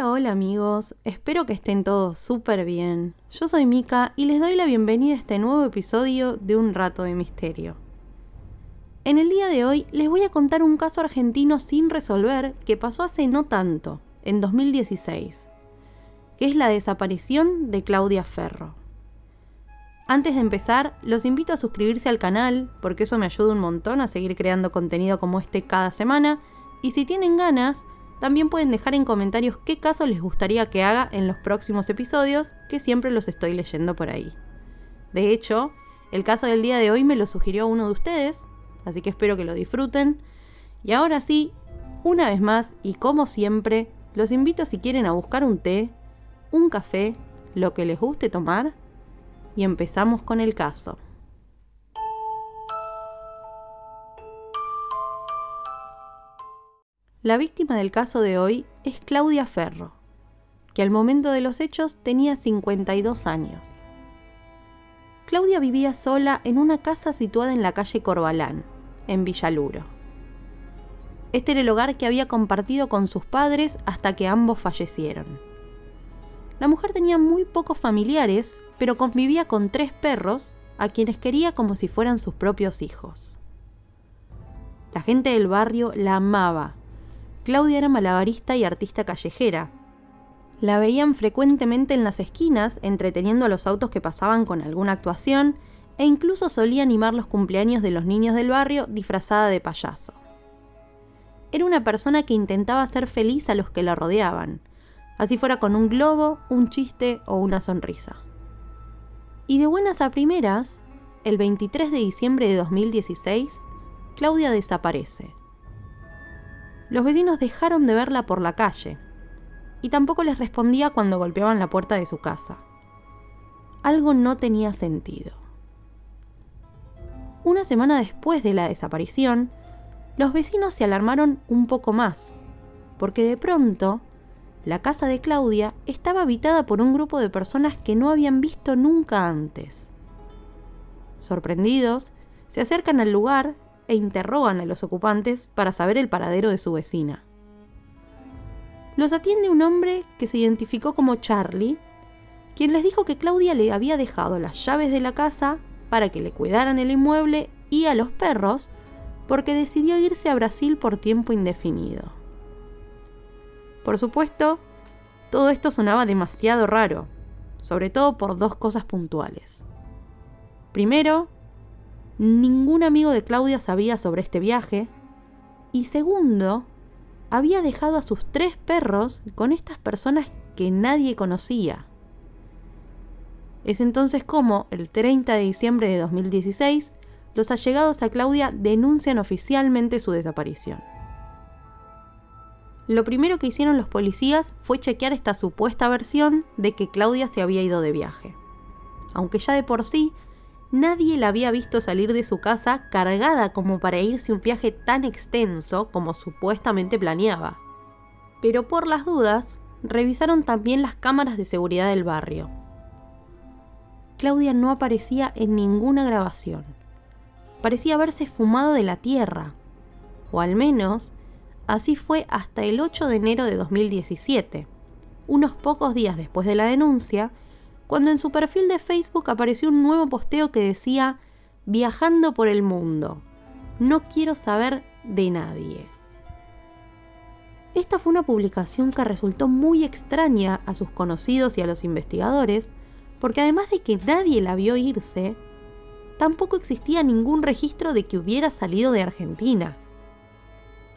Hola, amigos, espero que estén todos súper bien. Yo soy Mika y les doy la bienvenida a este nuevo episodio de Un Rato de Misterio. En el día de hoy les voy a contar un caso argentino sin resolver que pasó hace no tanto, en 2016, que es la desaparición de Claudia Ferro. Antes de empezar, los invito a suscribirse al canal, porque eso me ayuda un montón a seguir creando contenido como este cada semana, y si tienen ganas, también pueden dejar en comentarios qué caso les gustaría que haga en los próximos episodios, que siempre los estoy leyendo por ahí. De hecho, el caso del día de hoy me lo sugirió uno de ustedes, así que espero que lo disfruten. Y ahora sí, una vez más y como siempre, los invito si quieren a buscar un té, un café, lo que les guste tomar, y empezamos con el caso. La víctima del caso de hoy es Claudia Ferro, que al momento de los hechos tenía 52 años. Claudia vivía sola en una casa situada en la calle Corbalán, en Villaluro. Este era el hogar que había compartido con sus padres hasta que ambos fallecieron. La mujer tenía muy pocos familiares, pero convivía con tres perros a quienes quería como si fueran sus propios hijos. La gente del barrio la amaba Claudia era malabarista y artista callejera. La veían frecuentemente en las esquinas, entreteniendo a los autos que pasaban con alguna actuación, e incluso solía animar los cumpleaños de los niños del barrio disfrazada de payaso. Era una persona que intentaba hacer feliz a los que la rodeaban, así fuera con un globo, un chiste o una sonrisa. Y de buenas a primeras, el 23 de diciembre de 2016, Claudia desaparece los vecinos dejaron de verla por la calle y tampoco les respondía cuando golpeaban la puerta de su casa. Algo no tenía sentido. Una semana después de la desaparición, los vecinos se alarmaron un poco más, porque de pronto la casa de Claudia estaba habitada por un grupo de personas que no habían visto nunca antes. Sorprendidos, se acercan al lugar e interrogan a los ocupantes para saber el paradero de su vecina. Los atiende un hombre que se identificó como Charlie, quien les dijo que Claudia le había dejado las llaves de la casa para que le cuidaran el inmueble y a los perros porque decidió irse a Brasil por tiempo indefinido. Por supuesto, todo esto sonaba demasiado raro, sobre todo por dos cosas puntuales. Primero, ningún amigo de Claudia sabía sobre este viaje. Y segundo, había dejado a sus tres perros con estas personas que nadie conocía. Es entonces como, el 30 de diciembre de 2016, los allegados a Claudia denuncian oficialmente su desaparición. Lo primero que hicieron los policías fue chequear esta supuesta versión de que Claudia se había ido de viaje. Aunque ya de por sí Nadie la había visto salir de su casa cargada como para irse un viaje tan extenso como supuestamente planeaba. Pero por las dudas, revisaron también las cámaras de seguridad del barrio. Claudia no aparecía en ninguna grabación. Parecía haberse fumado de la tierra. O al menos, así fue hasta el 8 de enero de 2017, unos pocos días después de la denuncia, cuando en su perfil de Facebook apareció un nuevo posteo que decía, viajando por el mundo, no quiero saber de nadie. Esta fue una publicación que resultó muy extraña a sus conocidos y a los investigadores, porque además de que nadie la vio irse, tampoco existía ningún registro de que hubiera salido de Argentina.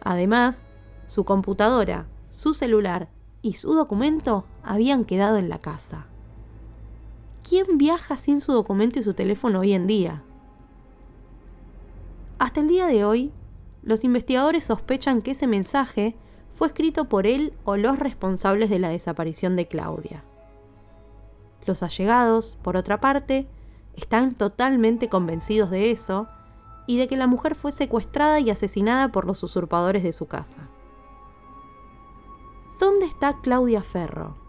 Además, su computadora, su celular y su documento habían quedado en la casa. ¿Quién viaja sin su documento y su teléfono hoy en día? Hasta el día de hoy, los investigadores sospechan que ese mensaje fue escrito por él o los responsables de la desaparición de Claudia. Los allegados, por otra parte, están totalmente convencidos de eso y de que la mujer fue secuestrada y asesinada por los usurpadores de su casa. ¿Dónde está Claudia Ferro?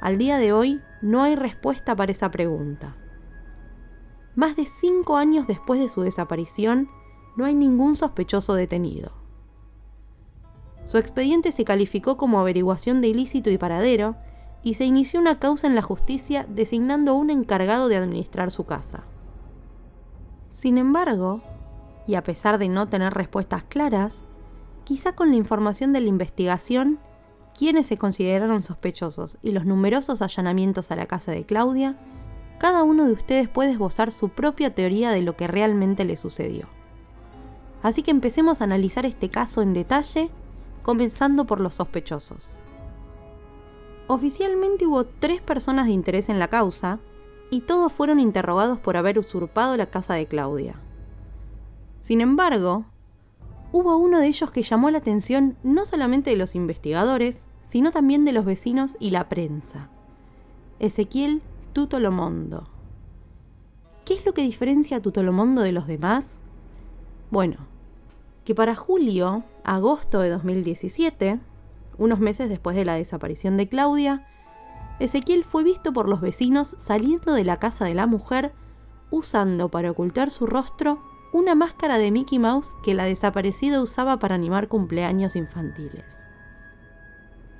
Al día de hoy no hay respuesta para esa pregunta. Más de cinco años después de su desaparición, no hay ningún sospechoso detenido. Su expediente se calificó como averiguación de ilícito y paradero y se inició una causa en la justicia designando un encargado de administrar su casa. Sin embargo, y a pesar de no tener respuestas claras, quizá con la información de la investigación, quienes se consideraron sospechosos y los numerosos allanamientos a la casa de Claudia, cada uno de ustedes puede esbozar su propia teoría de lo que realmente le sucedió. Así que empecemos a analizar este caso en detalle, comenzando por los sospechosos. Oficialmente hubo tres personas de interés en la causa, y todos fueron interrogados por haber usurpado la casa de Claudia. Sin embargo, hubo uno de ellos que llamó la atención no solamente de los investigadores, sino también de los vecinos y la prensa. Ezequiel Tutolomondo. ¿Qué es lo que diferencia a Tutolomondo de los demás? Bueno, que para julio, agosto de 2017, unos meses después de la desaparición de Claudia, Ezequiel fue visto por los vecinos saliendo de la casa de la mujer usando para ocultar su rostro una máscara de Mickey Mouse que la desaparecida usaba para animar cumpleaños infantiles.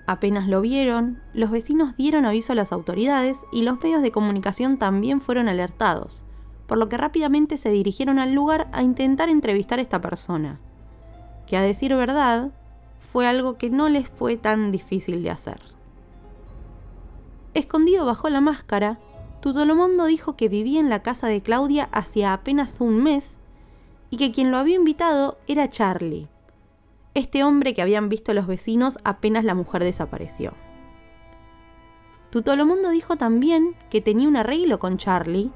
Apenas lo vieron, los vecinos dieron aviso a las autoridades y los medios de comunicación también fueron alertados, por lo que rápidamente se dirigieron al lugar a intentar entrevistar a esta persona, que a decir verdad, fue algo que no les fue tan difícil de hacer. Escondido bajo la máscara, Tutolomondo dijo que vivía en la casa de Claudia hacía apenas un mes y que quien lo había invitado era Charlie, este hombre que habían visto los vecinos apenas la mujer desapareció. Tutolomondo dijo también que tenía un arreglo con Charlie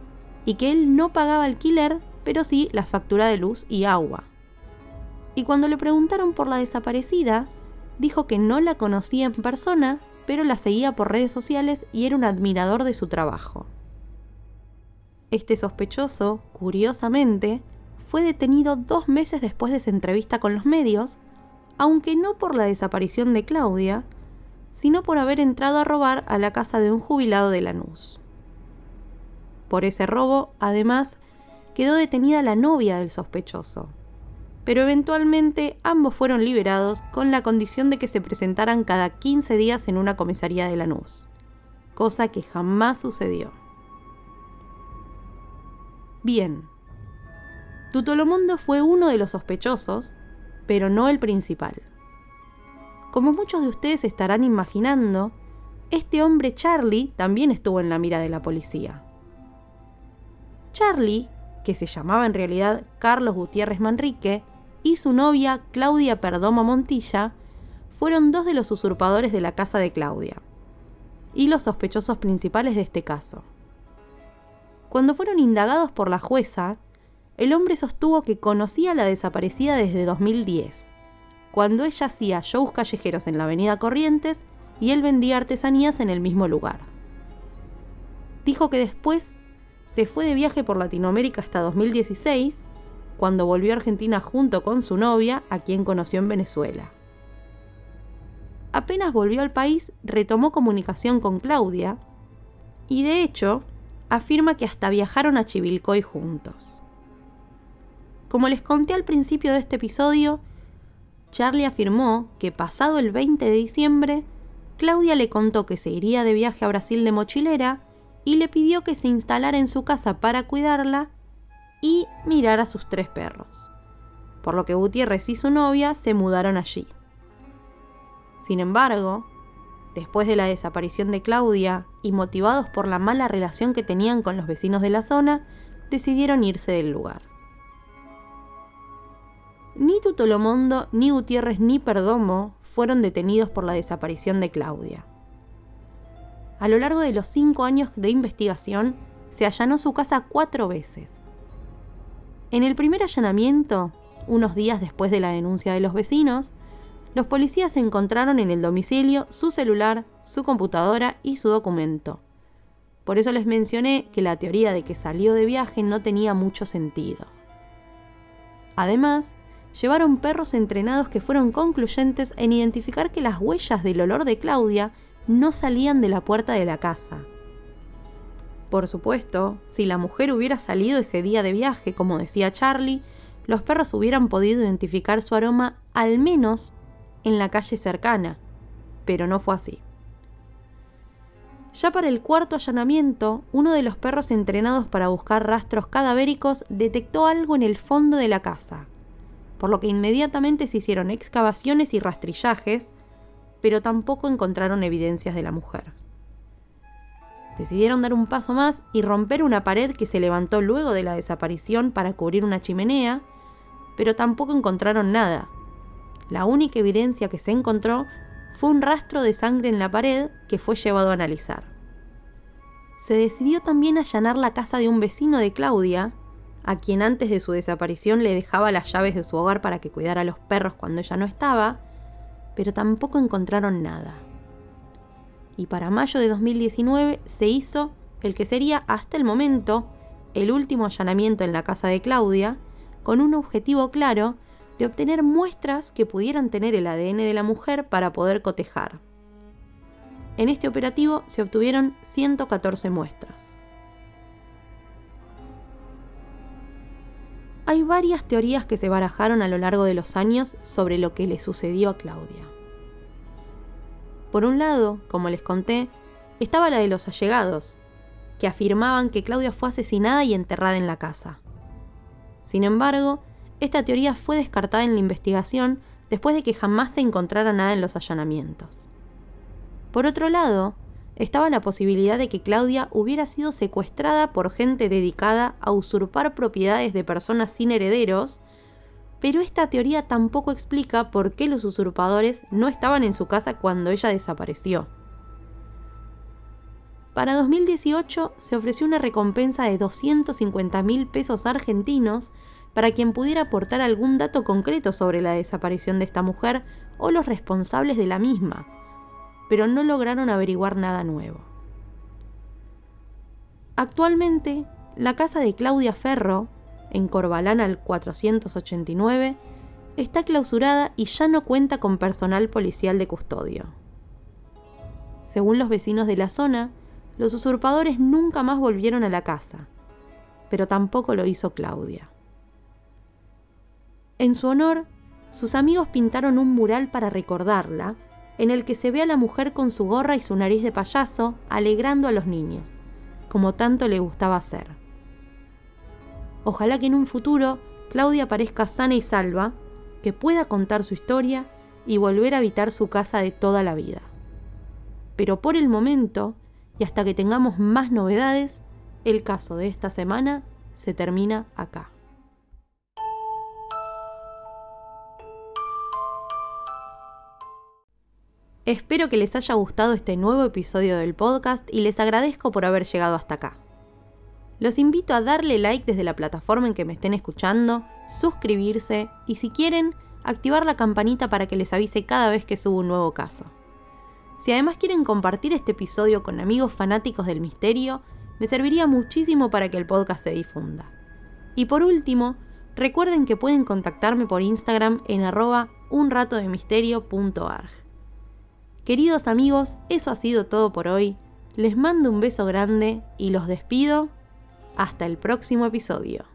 y que él no pagaba alquiler, pero sí la factura de luz y agua. Y cuando le preguntaron por la desaparecida, dijo que no la conocía en persona, pero la seguía por redes sociales y era un admirador de su trabajo. Este sospechoso, curiosamente, fue detenido dos meses después de su entrevista con los medios, aunque no por la desaparición de Claudia, sino por haber entrado a robar a la casa de un jubilado de Lanús. Por ese robo, además, quedó detenida la novia del sospechoso, pero eventualmente ambos fueron liberados con la condición de que se presentaran cada 15 días en una comisaría de Lanús, cosa que jamás sucedió. Bien, Tutolomundo fue uno de los sospechosos, pero no el principal. Como muchos de ustedes estarán imaginando, este hombre Charlie también estuvo en la mira de la policía. Charlie, que se llamaba en realidad Carlos Gutiérrez Manrique, y su novia Claudia Perdomo Montilla fueron dos de los usurpadores de la casa de Claudia y los sospechosos principales de este caso. Cuando fueron indagados por la jueza, el hombre sostuvo que conocía a la desaparecida desde 2010, cuando ella hacía shows callejeros en la avenida Corrientes y él vendía artesanías en el mismo lugar. Dijo que después se fue de viaje por Latinoamérica hasta 2016 cuando volvió a Argentina junto con su novia, a quien conoció en Venezuela. Apenas volvió al país, retomó comunicación con Claudia y de hecho afirma que hasta viajaron a Chivilcoy juntos. Como les conté al principio de este episodio, Charlie afirmó que pasado el 20 de diciembre, Claudia le contó que se iría de viaje a Brasil de mochilera y le pidió que se instalara en su casa para cuidarla y mirar a sus tres perros, por lo que Gutiérrez y su novia se mudaron allí. Sin embargo, después de la desaparición de Claudia y motivados por la mala relación que tenían con los vecinos de la zona, decidieron irse del lugar. Ni Tutolomondo, ni Gutiérrez, ni Perdomo fueron detenidos por la desaparición de Claudia. A lo largo de los cinco años de investigación, se allanó su casa cuatro veces, en el primer allanamiento, unos días después de la denuncia de los vecinos, los policías encontraron en el domicilio su celular, su computadora y su documento, Por eso les mencioné que la teoría de que salió de viaje no tenía mucho sentido. Además, llevaron perros entrenados que fueron concluyentes en identificar que las huellas del olor de Claudia no salían de la puerta de la casa. Por supuesto, si la mujer hubiera salido ese día de viaje, como decía Charlie, los perros hubieran podido identificar su aroma al menos en la calle cercana, pero no fue así. Ya para el cuarto allanamiento, uno de los perros entrenados para buscar rastros cadavéricos detectó algo en el fondo de la casa, por lo que inmediatamente se hicieron excavaciones y rastrillajes, pero tampoco encontraron evidencias de la mujer. Decidieron dar un paso más y romper una pared que se levantó luego de la desaparición para cubrir una chimenea, pero tampoco encontraron nada. La única evidencia que se encontró fue un rastro de sangre en la pared que fue llevado a analizar. Se decidió también allanar la casa de un vecino de Claudia, a quien antes de su desaparición le dejaba las llaves de su hogar para que cuidara a los perros cuando ella no estaba, pero tampoco encontraron nada. Y para mayo de 2019 se hizo el que sería hasta el momento el último allanamiento en la casa de Claudia, con un objetivo claro de obtener muestras que pudieran tener el ADN de la mujer para poder cotejar. En este operativo se obtuvieron 114 muestras. Hay varias teorías que se barajaron a lo largo de los años sobre lo que le sucedió a Claudia. Por un lado, como les conté, estaba la de los allegados, que afirmaban que Claudia fue asesinada y enterrada en la casa. Sin embargo, esta teoría fue descartada en la investigación después de que jamás se encontrara nada en los allanamientos. Por otro lado, estaba la posibilidad de que Claudia hubiera sido secuestrada por gente dedicada a usurpar propiedades de personas sin herederos, pero esta teoría tampoco explica por qué los usurpadores no estaban en su casa cuando ella desapareció. Para 2018 se ofreció una recompensa de 250 mil pesos argentinos para quien pudiera aportar algún dato concreto sobre la desaparición de esta mujer o los responsables de la misma, pero no lograron averiguar nada nuevo. Actualmente, la casa de Claudia Ferro, en Corbalán al 489, está clausurada y ya no cuenta con personal policial de custodio. Según los vecinos de la zona, los usurpadores nunca más volvieron a la casa, pero tampoco lo hizo Claudia. En su honor, sus amigos pintaron un mural para recordarla, en el que se ve a la mujer con su gorra y su nariz de payaso alegrando a los niños, como tanto le gustaba hacer. Ojalá que en un futuro Claudia parezca sana y salva, que pueda contar su historia y volver a habitar su casa de toda la vida. Pero por el momento, y hasta que tengamos más novedades, el caso de esta semana se termina acá. Espero que les haya gustado este nuevo episodio del podcast y les agradezco por haber llegado hasta acá. Los invito a darle like desde la plataforma en que me estén escuchando, suscribirse y si quieren, activar la campanita para que les avise cada vez que subo un nuevo caso. Si además quieren compartir este episodio con amigos fanáticos del misterio, me serviría muchísimo para que el podcast se difunda. Y por último, recuerden que pueden contactarme por Instagram en arroba unratodemisterio.arg. Queridos amigos, eso ha sido todo por hoy. Les mando un beso grande y los despido. Hasta el próximo episodio.